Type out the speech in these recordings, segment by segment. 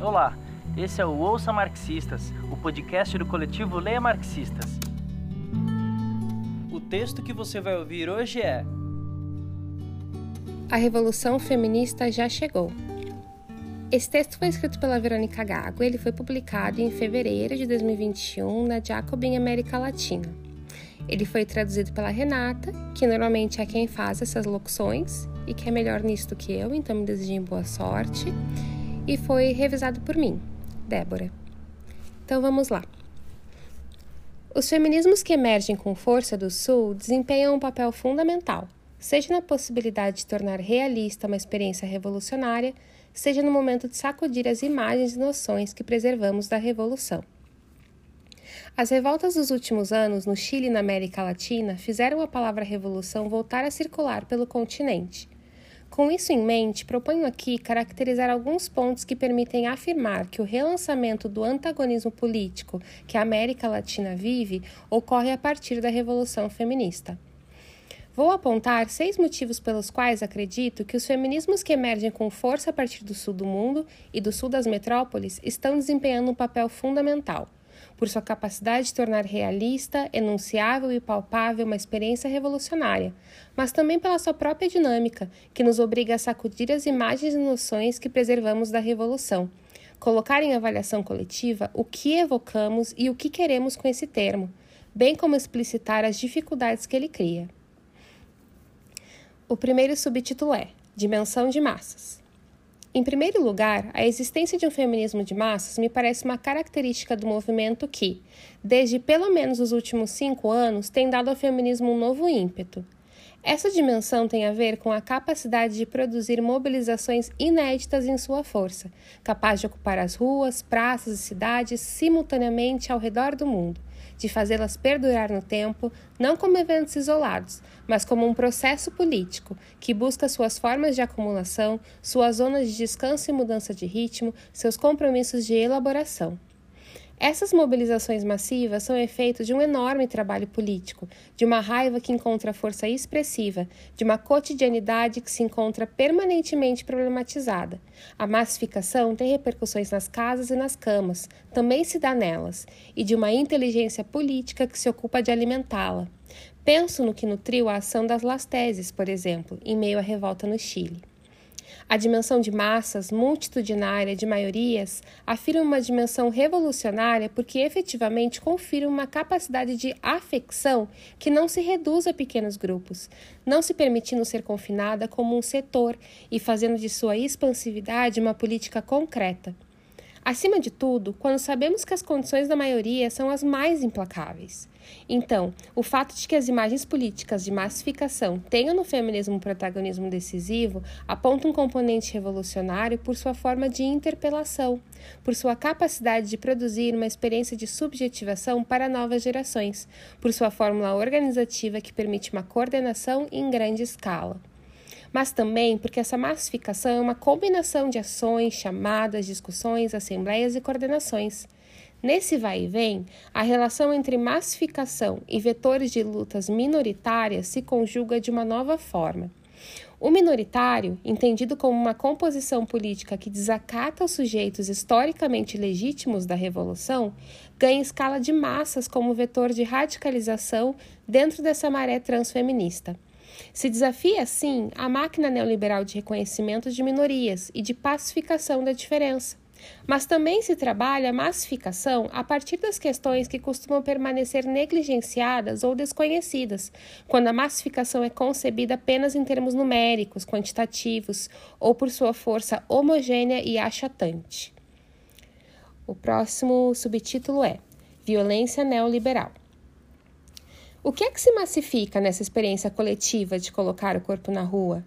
Olá, esse é o Ouça Marxistas, o podcast do coletivo Leia Marxistas. O texto que você vai ouvir hoje é A Revolução Feminista já chegou. Esse texto foi escrito pela Verônica Gago e ele foi publicado em fevereiro de 2021 na Jacobin América Latina. Ele foi traduzido pela Renata, que normalmente é quem faz essas locuções e que é melhor nisso do que eu, então me desejem boa sorte. E foi revisado por mim, Débora. Então vamos lá. Os feminismos que emergem com força do Sul desempenham um papel fundamental, seja na possibilidade de tornar realista uma experiência revolucionária, seja no momento de sacudir as imagens e noções que preservamos da Revolução. As revoltas dos últimos anos no Chile e na América Latina fizeram a palavra revolução voltar a circular pelo continente. Com isso em mente, proponho aqui caracterizar alguns pontos que permitem afirmar que o relançamento do antagonismo político que a América Latina vive ocorre a partir da Revolução Feminista. Vou apontar seis motivos pelos quais acredito que os feminismos que emergem com força a partir do sul do mundo e do sul das metrópoles estão desempenhando um papel fundamental, por sua capacidade de tornar realista, enunciável e palpável uma experiência revolucionária, mas também pela sua própria dinâmica, que nos obriga a sacudir as imagens e noções que preservamos da revolução, colocar em avaliação coletiva o que evocamos e o que queremos com esse termo, bem como explicitar as dificuldades que ele cria. O primeiro subtítulo é Dimensão de Massas. Em primeiro lugar, a existência de um feminismo de massas me parece uma característica do movimento que, desde pelo menos os últimos cinco anos, tem dado ao feminismo um novo ímpeto. Essa dimensão tem a ver com a capacidade de produzir mobilizações inéditas em sua força, capaz de ocupar as ruas, praças e cidades simultaneamente ao redor do mundo de fazê-las perdurar no tempo, não como eventos isolados, mas como um processo político que busca suas formas de acumulação, suas zonas de descanso e mudança de ritmo, seus compromissos de elaboração. Essas mobilizações massivas são efeito de um enorme trabalho político, de uma raiva que encontra força expressiva, de uma cotidianidade que se encontra permanentemente problematizada. A massificação tem repercussões nas casas e nas camas, também se dá nelas, e de uma inteligência política que se ocupa de alimentá-la. Penso no que nutriu a ação das Lasteses, por exemplo, em meio à revolta no Chile. A dimensão de massas, multitudinária de maiorias, afirma uma dimensão revolucionária porque efetivamente confirma uma capacidade de afecção que não se reduz a pequenos grupos, não se permitindo ser confinada como um setor e fazendo de sua expansividade uma política concreta. Acima de tudo, quando sabemos que as condições da maioria são as mais implacáveis. Então, o fato de que as imagens políticas de massificação tenham no feminismo um protagonismo decisivo aponta um componente revolucionário por sua forma de interpelação, por sua capacidade de produzir uma experiência de subjetivação para novas gerações, por sua fórmula organizativa que permite uma coordenação em grande escala mas também porque essa massificação é uma combinação de ações, chamadas, discussões, assembleias e coordenações. Nesse vai e vem, a relação entre massificação e vetores de lutas minoritárias se conjuga de uma nova forma. O minoritário, entendido como uma composição política que desacata os sujeitos historicamente legítimos da revolução, ganha escala de massas como vetor de radicalização dentro dessa maré transfeminista. Se desafia, assim, a máquina neoliberal de reconhecimento de minorias e de pacificação da diferença. Mas também se trabalha a massificação a partir das questões que costumam permanecer negligenciadas ou desconhecidas, quando a massificação é concebida apenas em termos numéricos, quantitativos ou por sua força homogênea e achatante. O próximo subtítulo é Violência Neoliberal. O que é que se massifica nessa experiência coletiva de colocar o corpo na rua?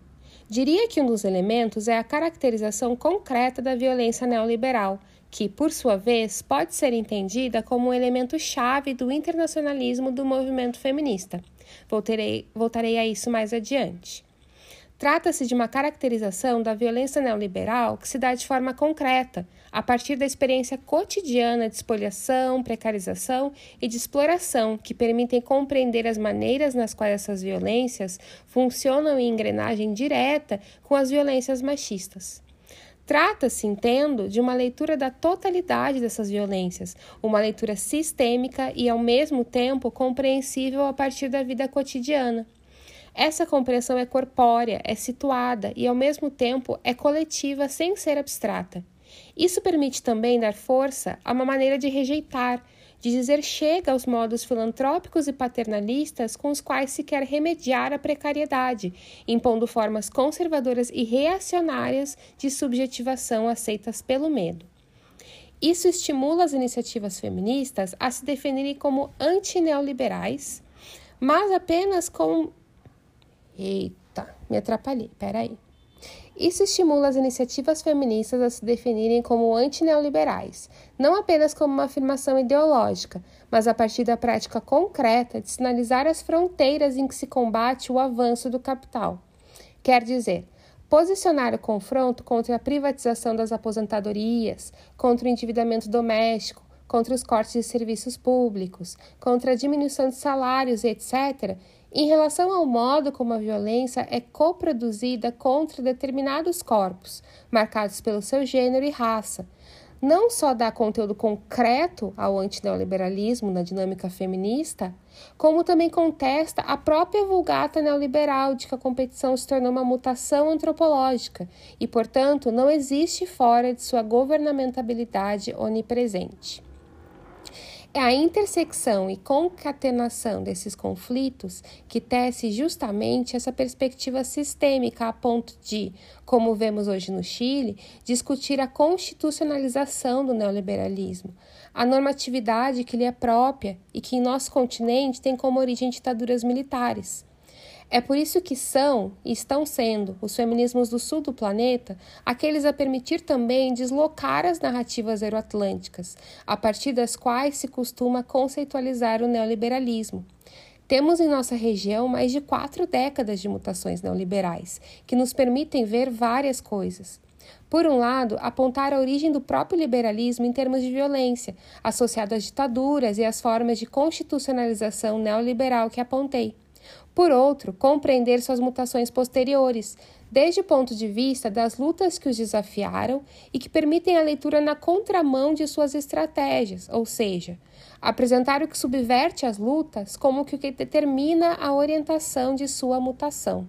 Diria que um dos elementos é a caracterização concreta da violência neoliberal, que, por sua vez, pode ser entendida como um elemento chave do internacionalismo do movimento feminista. Voltarei, voltarei a isso mais adiante. Trata-se de uma caracterização da violência neoliberal que se dá de forma concreta, a partir da experiência cotidiana de espoliação, precarização e de exploração, que permitem compreender as maneiras nas quais essas violências funcionam em engrenagem direta com as violências machistas. Trata-se, entendo, de uma leitura da totalidade dessas violências, uma leitura sistêmica e, ao mesmo tempo, compreensível a partir da vida cotidiana. Essa compreensão é corpórea, é situada e, ao mesmo tempo, é coletiva sem ser abstrata. Isso permite também dar força a uma maneira de rejeitar, de dizer chega aos modos filantrópicos e paternalistas com os quais se quer remediar a precariedade, impondo formas conservadoras e reacionárias de subjetivação aceitas pelo medo. Isso estimula as iniciativas feministas a se definirem como antineoliberais, mas apenas com. Eita, me atrapalhei, peraí. Isso estimula as iniciativas feministas a se definirem como antineoliberais, não apenas como uma afirmação ideológica, mas a partir da prática concreta de sinalizar as fronteiras em que se combate o avanço do capital. Quer dizer, posicionar o confronto contra a privatização das aposentadorias, contra o endividamento doméstico, contra os cortes de serviços públicos, contra a diminuição de salários, etc., em relação ao modo como a violência é coproduzida contra determinados corpos, marcados pelo seu gênero e raça, não só dá conteúdo concreto ao antineoliberalismo na dinâmica feminista, como também contesta a própria vulgata neoliberal de que a competição se tornou uma mutação antropológica e, portanto, não existe fora de sua governamentabilidade onipresente. É a intersecção e concatenação desses conflitos que tece justamente essa perspectiva sistêmica a ponto de, como vemos hoje no Chile, discutir a constitucionalização do neoliberalismo, a normatividade que lhe é própria e que em nosso continente tem como origem ditaduras militares. É por isso que são e estão sendo os feminismos do sul do planeta aqueles a permitir também deslocar as narrativas euroatlânticas, a partir das quais se costuma conceitualizar o neoliberalismo. Temos em nossa região mais de quatro décadas de mutações neoliberais, que nos permitem ver várias coisas. Por um lado, apontar a origem do próprio liberalismo em termos de violência, associado às ditaduras e às formas de constitucionalização neoliberal que apontei. Por outro, compreender suas mutações posteriores, desde o ponto de vista das lutas que os desafiaram e que permitem a leitura na contramão de suas estratégias, ou seja, apresentar o que subverte as lutas como o que determina a orientação de sua mutação.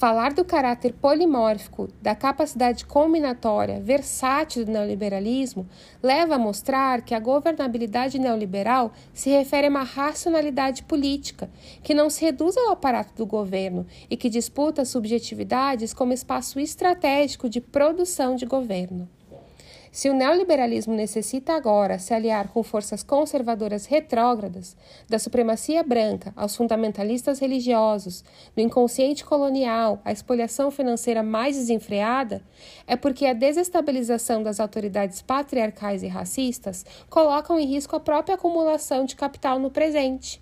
Falar do caráter polimórfico, da capacidade combinatória, versátil do neoliberalismo, leva a mostrar que a governabilidade neoliberal se refere a uma racionalidade política, que não se reduz ao aparato do governo e que disputa subjetividades como espaço estratégico de produção de governo. Se o neoliberalismo necessita agora se aliar com forças conservadoras retrógradas, da supremacia branca aos fundamentalistas religiosos, do inconsciente colonial à expoliação financeira mais desenfreada, é porque a desestabilização das autoridades patriarcais e racistas colocam em risco a própria acumulação de capital no presente.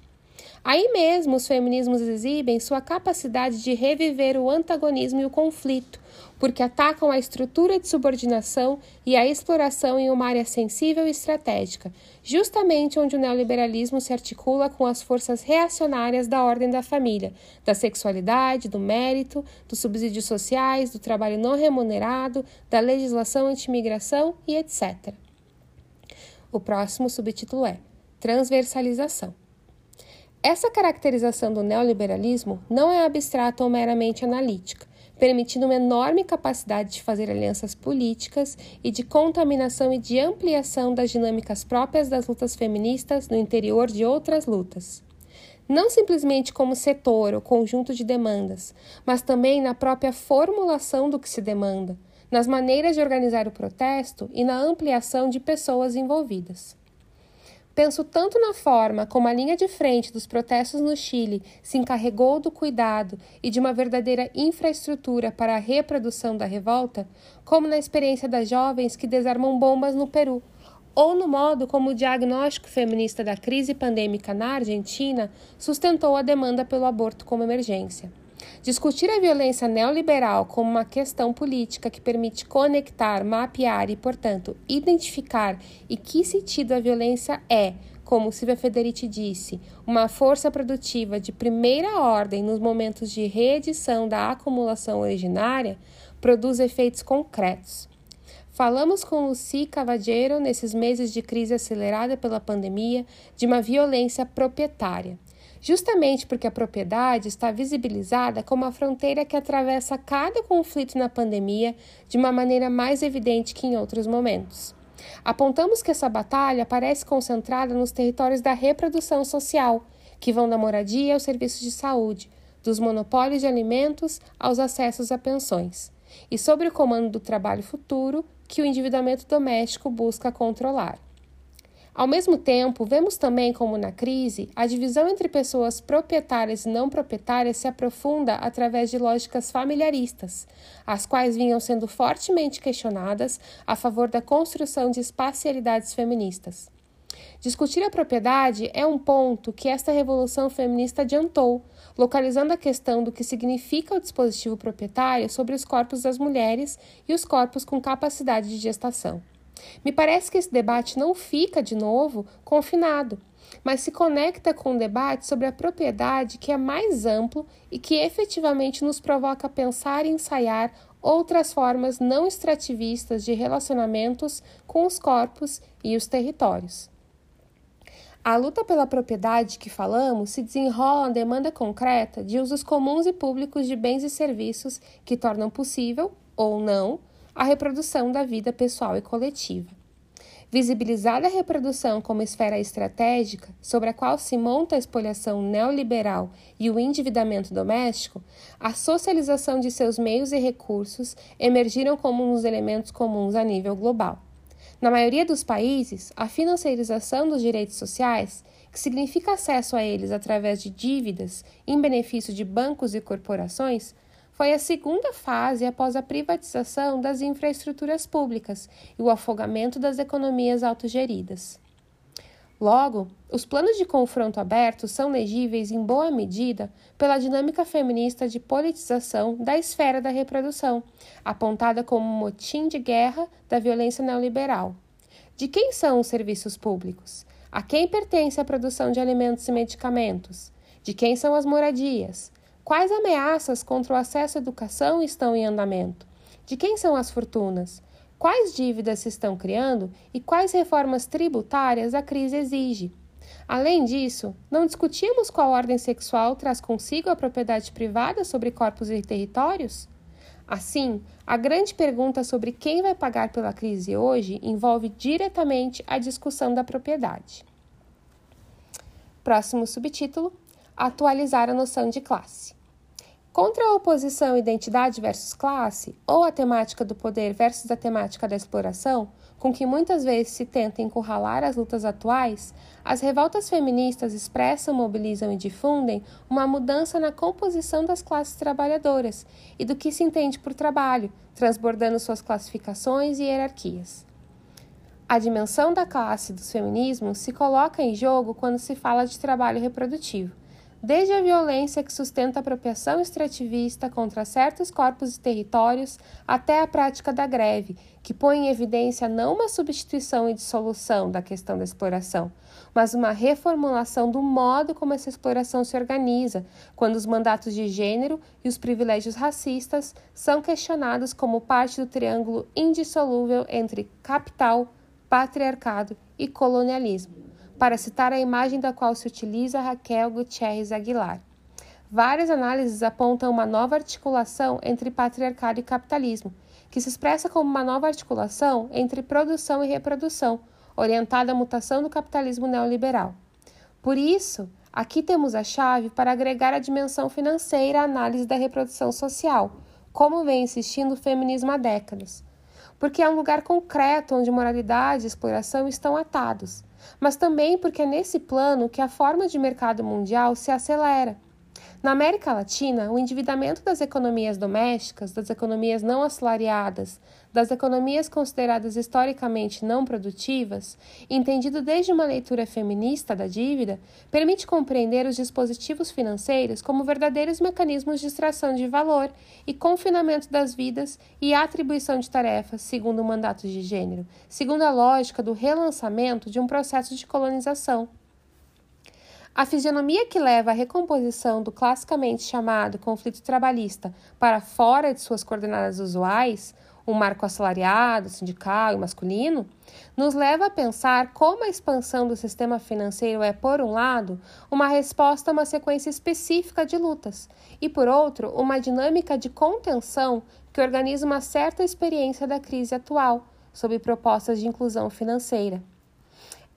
Aí mesmo, os feminismos exibem sua capacidade de reviver o antagonismo e o conflito, porque atacam a estrutura de subordinação e a exploração em uma área sensível e estratégica, justamente onde o neoliberalismo se articula com as forças reacionárias da ordem da família, da sexualidade, do mérito, dos subsídios sociais, do trabalho não remunerado, da legislação anti-imigração e etc. O próximo subtítulo é Transversalização. Essa caracterização do neoliberalismo não é abstrata ou meramente analítica, permitindo uma enorme capacidade de fazer alianças políticas e de contaminação e de ampliação das dinâmicas próprias das lutas feministas no interior de outras lutas. Não simplesmente como setor ou conjunto de demandas, mas também na própria formulação do que se demanda, nas maneiras de organizar o protesto e na ampliação de pessoas envolvidas. Penso tanto na forma como a linha de frente dos protestos no Chile se encarregou do cuidado e de uma verdadeira infraestrutura para a reprodução da revolta, como na experiência das jovens que desarmam bombas no Peru, ou no modo como o diagnóstico feminista da crise pandêmica na Argentina sustentou a demanda pelo aborto como emergência. Discutir a violência neoliberal como uma questão política que permite conectar, mapear e, portanto, identificar e que sentido a violência é, como Silvia Federici disse, uma força produtiva de primeira ordem nos momentos de reedição da acumulação originária, produz efeitos concretos. Falamos com Lucy Cavadiero nesses meses de crise acelerada pela pandemia de uma violência proprietária, justamente porque a propriedade está visibilizada como a fronteira que atravessa cada conflito na pandemia de uma maneira mais evidente que em outros momentos. Apontamos que essa batalha parece concentrada nos territórios da reprodução social, que vão da moradia aos serviços de saúde, dos monopólios de alimentos aos acessos a pensões, e sobre o comando do trabalho futuro que o endividamento doméstico busca controlar. Ao mesmo tempo, vemos também como na crise, a divisão entre pessoas proprietárias e não proprietárias se aprofunda através de lógicas familiaristas, as quais vinham sendo fortemente questionadas a favor da construção de espacialidades feministas. Discutir a propriedade é um ponto que esta revolução feminista adiantou, localizando a questão do que significa o dispositivo proprietário sobre os corpos das mulheres e os corpos com capacidade de gestação. Me parece que esse debate não fica, de novo, confinado, mas se conecta com um debate sobre a propriedade que é mais amplo e que efetivamente nos provoca pensar e ensaiar outras formas não extrativistas de relacionamentos com os corpos e os territórios. A luta pela propriedade que falamos se desenrola na demanda concreta de usos comuns e públicos de bens e serviços que tornam possível, ou não, a reprodução da vida pessoal e coletiva. Visibilizada a reprodução como esfera estratégica sobre a qual se monta a espoliação neoliberal e o endividamento doméstico, a socialização de seus meios e recursos emergiram como uns elementos comuns a nível global. Na maioria dos países, a financiarização dos direitos sociais, que significa acesso a eles através de dívidas em benefício de bancos e corporações, foi a segunda fase após a privatização das infraestruturas públicas e o afogamento das economias autogeridas. Logo, os planos de confronto aberto são legíveis em boa medida pela dinâmica feminista de politização da esfera da reprodução, apontada como motim de guerra da violência neoliberal. De quem são os serviços públicos? A quem pertence a produção de alimentos e medicamentos? De quem são as moradias? Quais ameaças contra o acesso à educação estão em andamento? De quem são as fortunas? Quais dívidas se estão criando e quais reformas tributárias a crise exige? Além disso, não discutimos qual ordem sexual traz consigo a propriedade privada sobre corpos e territórios? Assim, a grande pergunta sobre quem vai pagar pela crise hoje envolve diretamente a discussão da propriedade. Próximo subtítulo: Atualizar a noção de classe. Contra a oposição identidade versus classe, ou a temática do poder versus a temática da exploração, com que muitas vezes se tenta encurralar as lutas atuais, as revoltas feministas expressam, mobilizam e difundem uma mudança na composição das classes trabalhadoras e do que se entende por trabalho, transbordando suas classificações e hierarquias. A dimensão da classe dos feminismos se coloca em jogo quando se fala de trabalho reprodutivo desde a violência que sustenta a apropriação extrativista contra certos corpos e territórios, até a prática da greve, que põe em evidência não uma substituição e dissolução da questão da exploração, mas uma reformulação do modo como essa exploração se organiza, quando os mandatos de gênero e os privilégios racistas são questionados como parte do triângulo indissolúvel entre capital, patriarcado e colonialismo para citar a imagem da qual se utiliza Raquel Gutierrez Aguilar. Várias análises apontam uma nova articulação entre patriarcado e capitalismo, que se expressa como uma nova articulação entre produção e reprodução, orientada à mutação do capitalismo neoliberal. Por isso, aqui temos a chave para agregar a dimensão financeira à análise da reprodução social, como vem insistindo o feminismo há décadas. Porque é um lugar concreto onde moralidade e exploração estão atados mas também porque é nesse plano que a forma de mercado mundial se acelera. Na América Latina, o endividamento das economias domésticas, das economias não assalariadas, das economias consideradas historicamente não produtivas, entendido desde uma leitura feminista da dívida, permite compreender os dispositivos financeiros como verdadeiros mecanismos de extração de valor e confinamento das vidas e atribuição de tarefas segundo o mandato de gênero, segundo a lógica do relançamento de um processo de colonização. A fisionomia que leva à recomposição do classicamente chamado conflito trabalhista para fora de suas coordenadas usuais, um marco assalariado, sindical e masculino, nos leva a pensar como a expansão do sistema financeiro é, por um lado, uma resposta a uma sequência específica de lutas, e, por outro, uma dinâmica de contenção que organiza uma certa experiência da crise atual, sob propostas de inclusão financeira.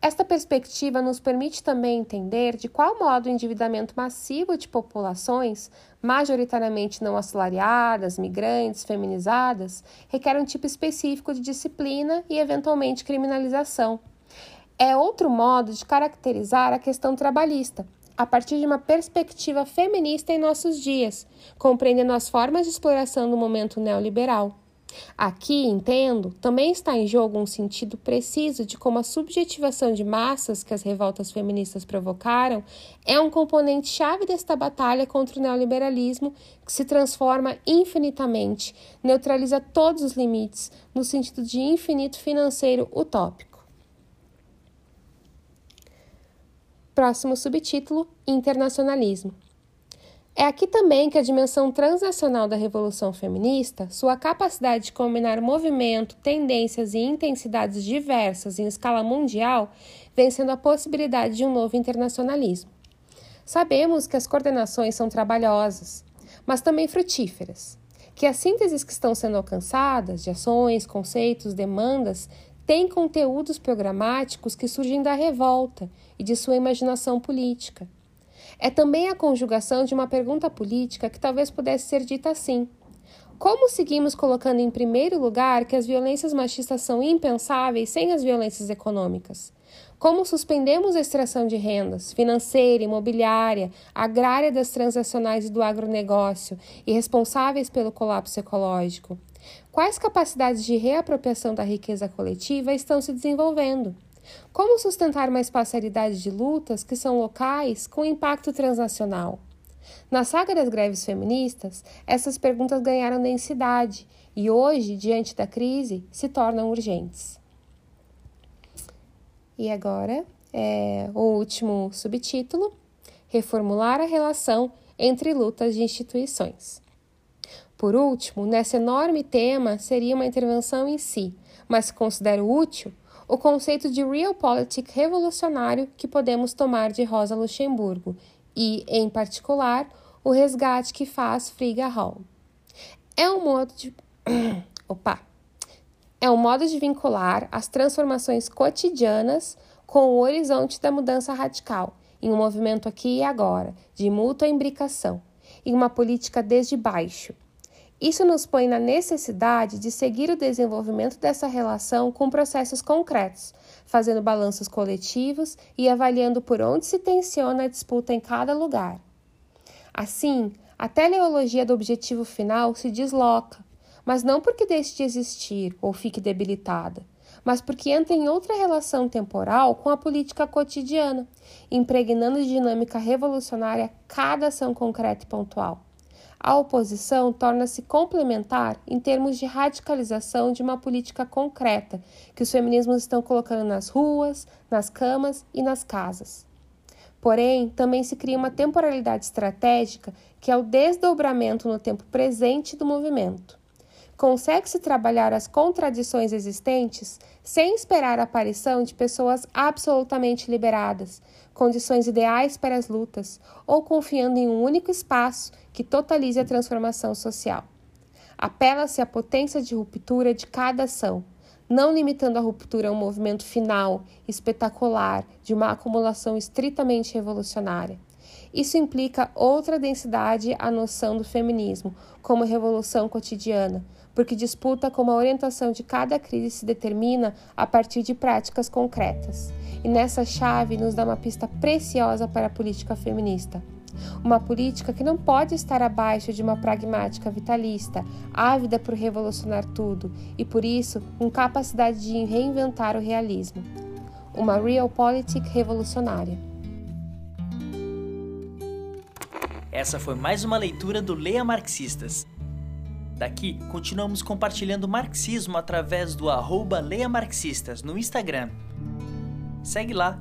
Esta perspectiva nos permite também entender de qual modo o endividamento massivo de populações, majoritariamente não assalariadas, migrantes, feminizadas, requer um tipo específico de disciplina e, eventualmente, criminalização. É outro modo de caracterizar a questão trabalhista, a partir de uma perspectiva feminista em nossos dias, compreendendo as formas de exploração do momento neoliberal. Aqui, entendo, também está em jogo um sentido preciso de como a subjetivação de massas que as revoltas feministas provocaram é um componente chave desta batalha contra o neoliberalismo que se transforma infinitamente, neutraliza todos os limites, no sentido de infinito financeiro utópico. Próximo subtítulo: Internacionalismo. É aqui também que a dimensão transnacional da revolução feminista, sua capacidade de combinar movimento, tendências e intensidades diversas em escala mundial, vem sendo a possibilidade de um novo internacionalismo. Sabemos que as coordenações são trabalhosas, mas também frutíferas, que as sínteses que estão sendo alcançadas, de ações, conceitos, demandas, têm conteúdos programáticos que surgem da revolta e de sua imaginação política é também a conjugação de uma pergunta política que talvez pudesse ser dita assim: Como seguimos colocando em primeiro lugar que as violências machistas são impensáveis sem as violências econômicas? Como suspendemos a extração de rendas financeira, imobiliária, agrária das transacionais e do agronegócio e responsáveis pelo colapso ecológico? Quais capacidades de reapropriação da riqueza coletiva estão se desenvolvendo? Como sustentar uma espacialidade de lutas que são locais com impacto transnacional? Na saga das greves feministas, essas perguntas ganharam densidade e hoje, diante da crise, se tornam urgentes. E agora, é, o último subtítulo: Reformular a relação entre lutas de instituições. Por último, nesse enorme tema seria uma intervenção em si, mas considero útil o conceito de realpolitik revolucionário que podemos tomar de Rosa Luxemburgo e, em particular, o resgate que faz Frigga Hall. É um modo de opa. É um modo de vincular as transformações cotidianas com o horizonte da mudança radical, em um movimento aqui e agora, de mútua imbricação, em uma política desde baixo, isso nos põe na necessidade de seguir o desenvolvimento dessa relação com processos concretos, fazendo balanços coletivos e avaliando por onde se tensiona a disputa em cada lugar. Assim, a teleologia do objetivo final se desloca, mas não porque deixe de existir ou fique debilitada, mas porque entra em outra relação temporal com a política cotidiana, impregnando de dinâmica revolucionária cada ação concreta e pontual a oposição torna-se complementar em termos de radicalização de uma política concreta que os feminismos estão colocando nas ruas, nas camas e nas casas. Porém, também se cria uma temporalidade estratégica que é o desdobramento no tempo presente do movimento. Consegue-se trabalhar as contradições existentes sem esperar a aparição de pessoas absolutamente liberadas, condições ideais para as lutas, ou confiando em um único espaço que totalize a transformação social. Apela-se à potência de ruptura de cada ação, não limitando a ruptura a um movimento final, espetacular, de uma acumulação estritamente revolucionária. Isso implica outra densidade à noção do feminismo, como revolução cotidiana, porque disputa como a orientação de cada crise se determina a partir de práticas concretas. E nessa chave nos dá uma pista preciosa para a política feminista. Uma política que não pode estar abaixo de uma pragmática vitalista, ávida por revolucionar tudo e, por isso, com capacidade de reinventar o realismo. Uma realpolitik revolucionária. Essa foi mais uma leitura do Leia Marxistas. Daqui, continuamos compartilhando marxismo através do arroba Leia Marxistas no Instagram. Segue lá